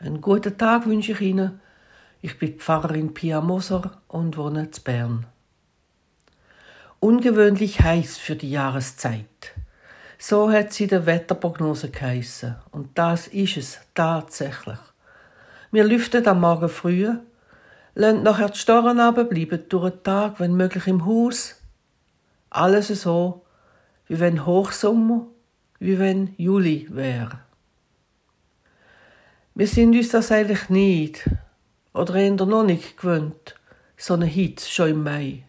Einen guten Tag wünsche ich Ihnen. Ich bin Pfarrerin Pia Moser und wohne in Bern. Ungewöhnlich heiß für die Jahreszeit. So hat sie der Wetterprognose geheissen. Und das ist es tatsächlich. Wir lüften am Morgen früh, lassen nachher die Storen runter, bleiben durch den Tag, wenn möglich, im Haus. Alles so, wie wenn Hochsommer, wie wenn Juli wäre. Wir sind uns das eigentlich nicht, oder eher noch nicht gewöhnt, so eine Hitze schon im Mai.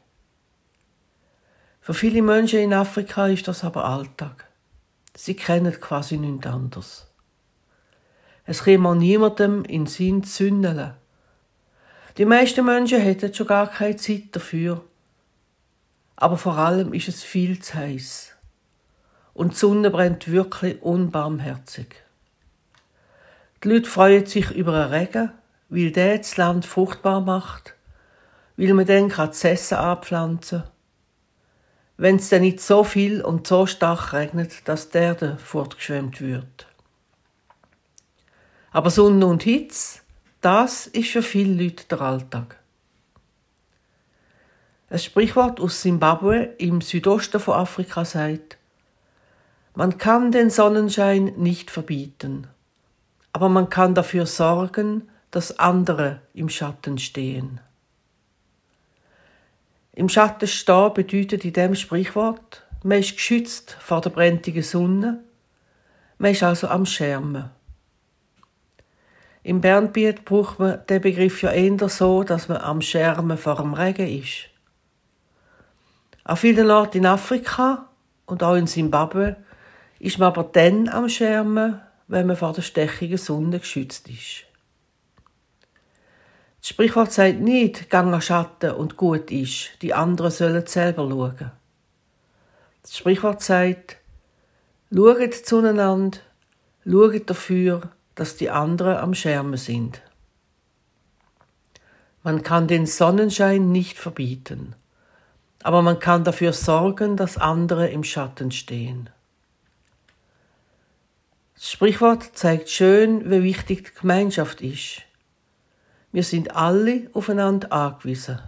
Für viele Menschen in Afrika ist das aber Alltag. Sie kennen quasi nichts anderes. Es käme niemandem in Sinn zu zündeln. Die meisten Menschen hätten schon gar keine Zeit dafür. Aber vor allem ist es viel zu heiß. Und die Sonne brennt wirklich unbarmherzig. Die Leute freuen sich über einen Regen, weil der das Land fruchtbar macht, weil man dann das Essen anpflanzen kann. Wenn es dann nicht so viel und so stark regnet, dass der Erde fortgeschwemmt wird. Aber Sonne und Hitze, das ist für viele Leute der Alltag. Ein Sprichwort aus Simbabwe im Südosten von Afrika sagt, man kann den Sonnenschein nicht verbieten aber man kann dafür sorgen, dass andere im Schatten stehen. Im Schatten stehen bedeutet in dem Sprichwort, man ist geschützt vor der brennenden Sonne, man ist also am Schermen. Im Bernbiet braucht man den Begriff ja eher so, dass man am Schermen vor dem Regen ist. An vielen Orten in Afrika und auch in Simbabwe ist man aber dann am Schermen, wenn man vor der stechigen Sonne geschützt ist. Das Sprichwort sagt nicht, gang an Schatten und gut ist, die anderen sollen selber schauen. Das Sprichwort sagt, schaut zueinander, schaut dafür, dass die anderen am Schermen sind. Man kann den Sonnenschein nicht verbieten, aber man kann dafür sorgen, dass andere im Schatten stehen. Das Sprichwort zeigt schön, wie wichtig die Gemeinschaft ist. Wir sind alle aufeinander angewiesen.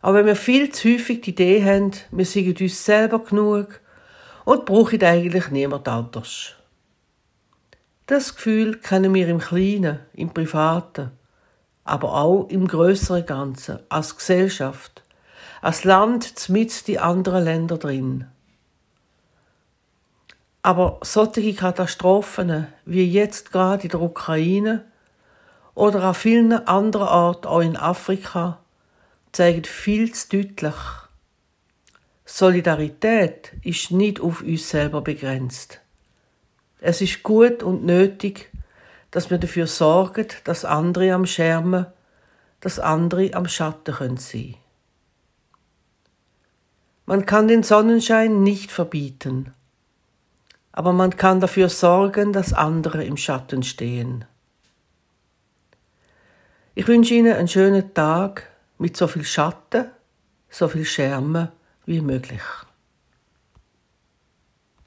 Aber wenn wir viel zu häufig die Idee haben, wir sind uns selber genug und brauchen eigentlich niemand anders. Das Gefühl kennen wir im Kleinen, im Privaten, aber auch im größeren Ganzen, als Gesellschaft, als Land mit die anderen Länder drin. Aber solche Katastrophen wie jetzt gerade in der Ukraine oder an vielen anderen Orten, auch in Afrika, zeigen viel zu deutlich, Solidarität ist nicht auf uns selber begrenzt. Es ist gut und nötig, dass wir dafür sorgen, dass andere am Schermen, dass andere am Schatten können sein. Man kann den Sonnenschein nicht verbieten, aber man kann dafür sorgen, dass andere im Schatten stehen. Ich wünsche Ihnen einen schönen Tag mit so viel Schatten, so viel Schärme wie möglich.